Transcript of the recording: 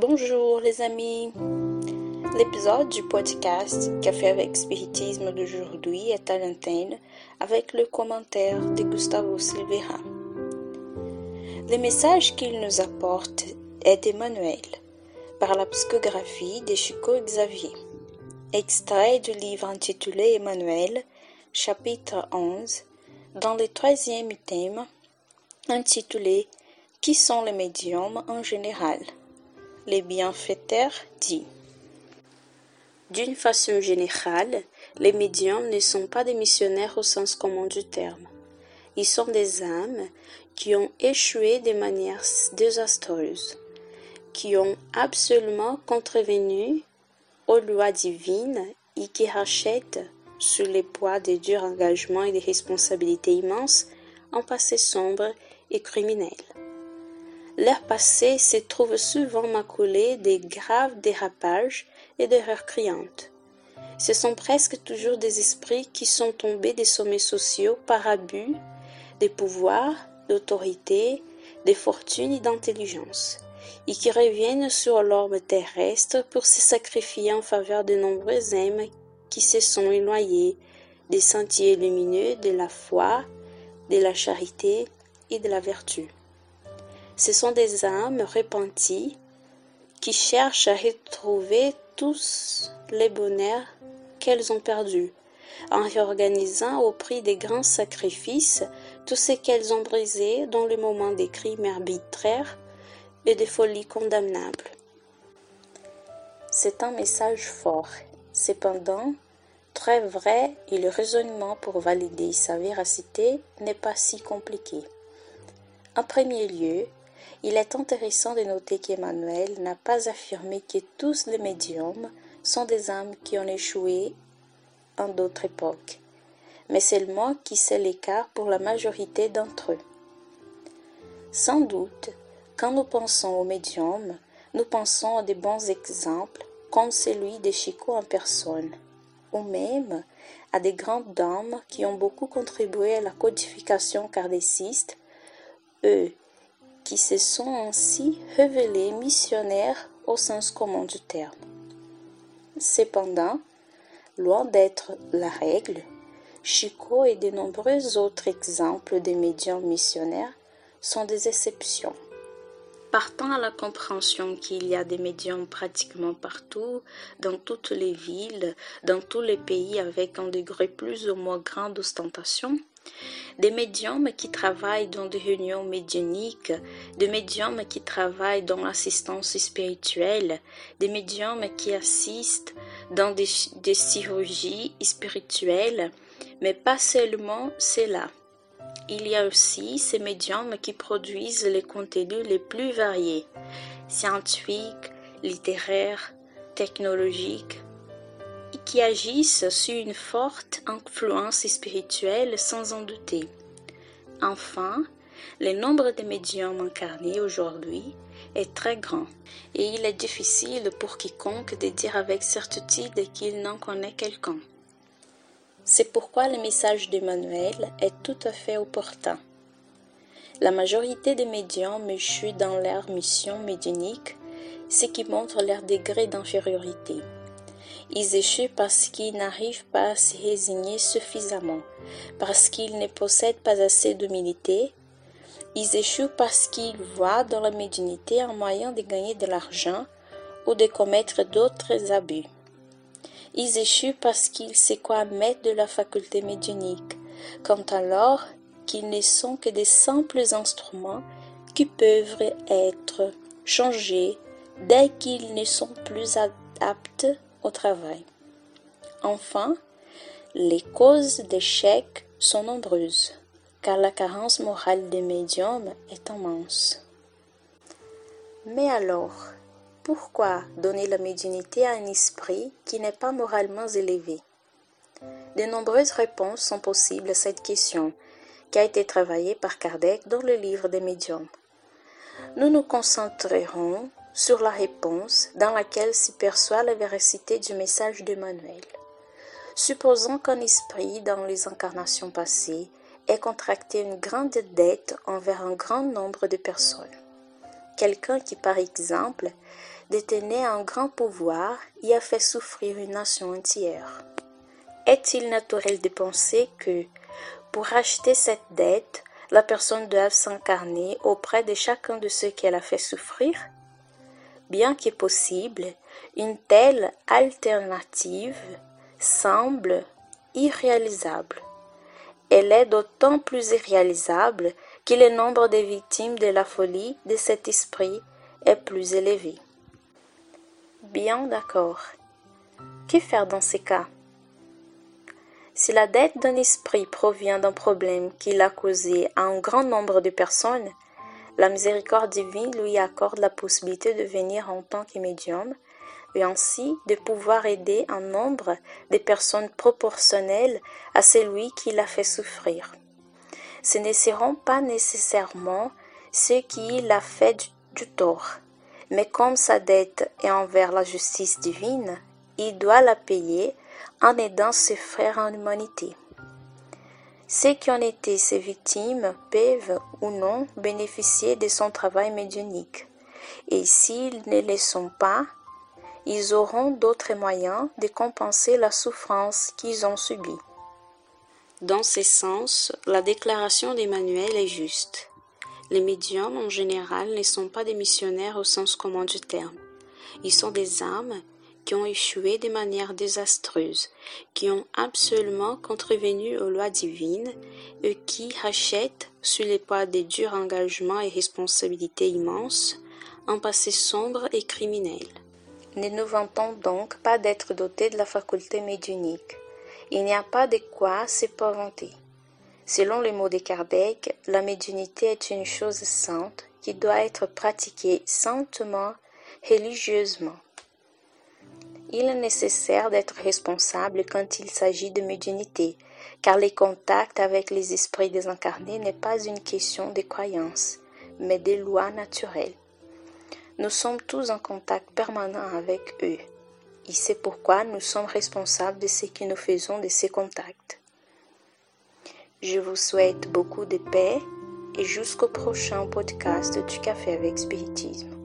Bonjour les amis. L'épisode du podcast Café avec Spiritisme d'aujourd'hui est à l'antenne avec le commentaire de Gustavo Silveira. Le message qu'il nous apporte est Emmanuel par la psychographie de Chico Xavier. Extrait du livre intitulé Emmanuel, chapitre 11, dans le troisième thème intitulé Qui sont les médiums en général? Les bienfaiteurs dit D'une façon générale, les médiums ne sont pas des missionnaires au sens commun du terme. Ils sont des âmes qui ont échoué de manière désastreuse, qui ont absolument contrevenu aux lois divines et qui rachètent, sous le poids des durs engagements et des responsabilités immenses, un passé sombre et criminel. Leur passé se trouve souvent maculé de graves dérapages et d'erreurs criantes. Ce sont presque toujours des esprits qui sont tombés des sommets sociaux par abus des pouvoirs, d'autorité, de fortune et d'intelligence, et qui reviennent sur l'orbe terrestre pour se sacrifier en faveur de nombreux âmes qui se sont éloignés des sentiers lumineux de la foi, de la charité et de la vertu. Ce sont des âmes repenties qui cherchent à retrouver tous les bonheurs qu'elles ont perdus, en réorganisant au prix des grands sacrifices tout ce qu'elles ont brisé dans le moment des crimes arbitraires et des folies condamnables. C'est un message fort, cependant très vrai et le raisonnement pour valider sa véracité n'est pas si compliqué. En premier lieu, il est intéressant de noter qu'Emmanuel n'a pas affirmé que tous les médiums sont des âmes qui ont échoué en d'autres époques, mais seulement qui c'est l'écart pour la majorité d'entre eux. Sans doute, quand nous pensons aux médiums, nous pensons à des bons exemples comme celui de Chico en personne, ou même à des grandes dames qui ont beaucoup contribué à la codification kardéciste, eux qui se sont ainsi révélés missionnaires au sens commun du terme. Cependant, loin d'être la règle, Chico et de nombreux autres exemples de médiums missionnaires sont des exceptions. Partant à la compréhension qu'il y a des médiums pratiquement partout, dans toutes les villes, dans tous les pays avec un degré plus ou moins grand d'ostentation, des médiums qui travaillent dans des réunions médiumniques, des médiums qui travaillent dans l'assistance spirituelle, des médiums qui assistent dans des, des chirurgies spirituelles, mais pas seulement cela. Il y a aussi ces médiums qui produisent les contenus les plus variés, scientifiques, littéraires, technologiques, qui agissent sur une forte influence spirituelle sans en douter. Enfin, le nombre de médiums incarnés aujourd'hui est très grand, et il est difficile pour quiconque de dire avec certitude qu'il n'en connaît quelqu'un. C'est pourquoi le message d'Emmanuel est tout à fait opportun. La majorité des médiums échouent dans leur mission médiunique, ce qui montre leur degré d'infériorité. Ils échouent parce qu'ils n'arrivent pas à se résigner suffisamment, parce qu'ils ne possèdent pas assez d'humilité. Ils échouent parce qu'ils voient dans la médiunité un moyen de gagner de l'argent ou de commettre d'autres abus. Ils échouent parce qu'ils se croient maîtres de la faculté médiunique, quand alors qu'ils ne sont que des simples instruments qui peuvent être changés dès qu'ils ne sont plus aptes au travail. Enfin, les causes d'échec sont nombreuses, car la carence morale des médiums est immense. Mais alors, pourquoi donner la médiumnité à un esprit qui n'est pas moralement élevé? De nombreuses réponses sont possibles à cette question, qui a été travaillée par Kardec dans le livre des médiums. Nous nous concentrerons sur la réponse dans laquelle s'y perçoit la véracité du message d'Emmanuel. Supposons qu'un esprit, dans les incarnations passées, ait contracté une grande dette envers un grand nombre de personnes. Quelqu'un qui, par exemple, détenait un grand pouvoir et a fait souffrir une nation entière. Est-il naturel de penser que, pour acheter cette dette, la personne doit s'incarner auprès de chacun de ceux qu'elle a fait souffrir? Bien que possible, une telle alternative semble irréalisable. Elle est d'autant plus irréalisable que le nombre de victimes de la folie de cet esprit est plus élevé. Bien d'accord. Que faire dans ces cas? Si la dette d'un esprit provient d'un problème qu'il a causé à un grand nombre de personnes, la miséricorde divine lui accorde la possibilité de venir en tant que médium et ainsi de pouvoir aider un nombre de personnes proportionnelles à celui qui l'a fait souffrir. Ce ne seront pas nécessairement ceux qui l'a fait du, du tort, mais comme sa dette est envers la justice divine, il doit la payer en aidant ses frères en humanité. Ceux qui ont été ses victimes peuvent ou non bénéficier de son travail médionique, et s'ils ne le sont pas, ils auront d'autres moyens de compenser la souffrance qu'ils ont subie. Dans ce sens, la déclaration d'Emmanuel est juste. Les médiums en général ne sont pas des missionnaires au sens commun du terme. Ils sont des âmes qui ont échoué de manière désastreuse, qui ont absolument contrevenu aux lois divines et qui rachètent, sous les poids des durs engagements et responsabilités immenses, un passé sombre et criminel. Ne nous vantons donc pas d'être dotés de la faculté médiunique. Il n'y a pas de quoi s'épouvanter. Selon les mots de Kardec, la médiunité est une chose sainte qui doit être pratiquée saintement, religieusement. Il est nécessaire d'être responsable quand il s'agit de médiunité, car les contacts avec les esprits désincarnés n'est pas une question de croyance, mais des lois naturelles. Nous sommes tous en contact permanent avec eux, et c'est pourquoi nous sommes responsables de ce que nous faisons de ces contacts. Je vous souhaite beaucoup de paix et jusqu'au prochain podcast du Café avec Spiritisme.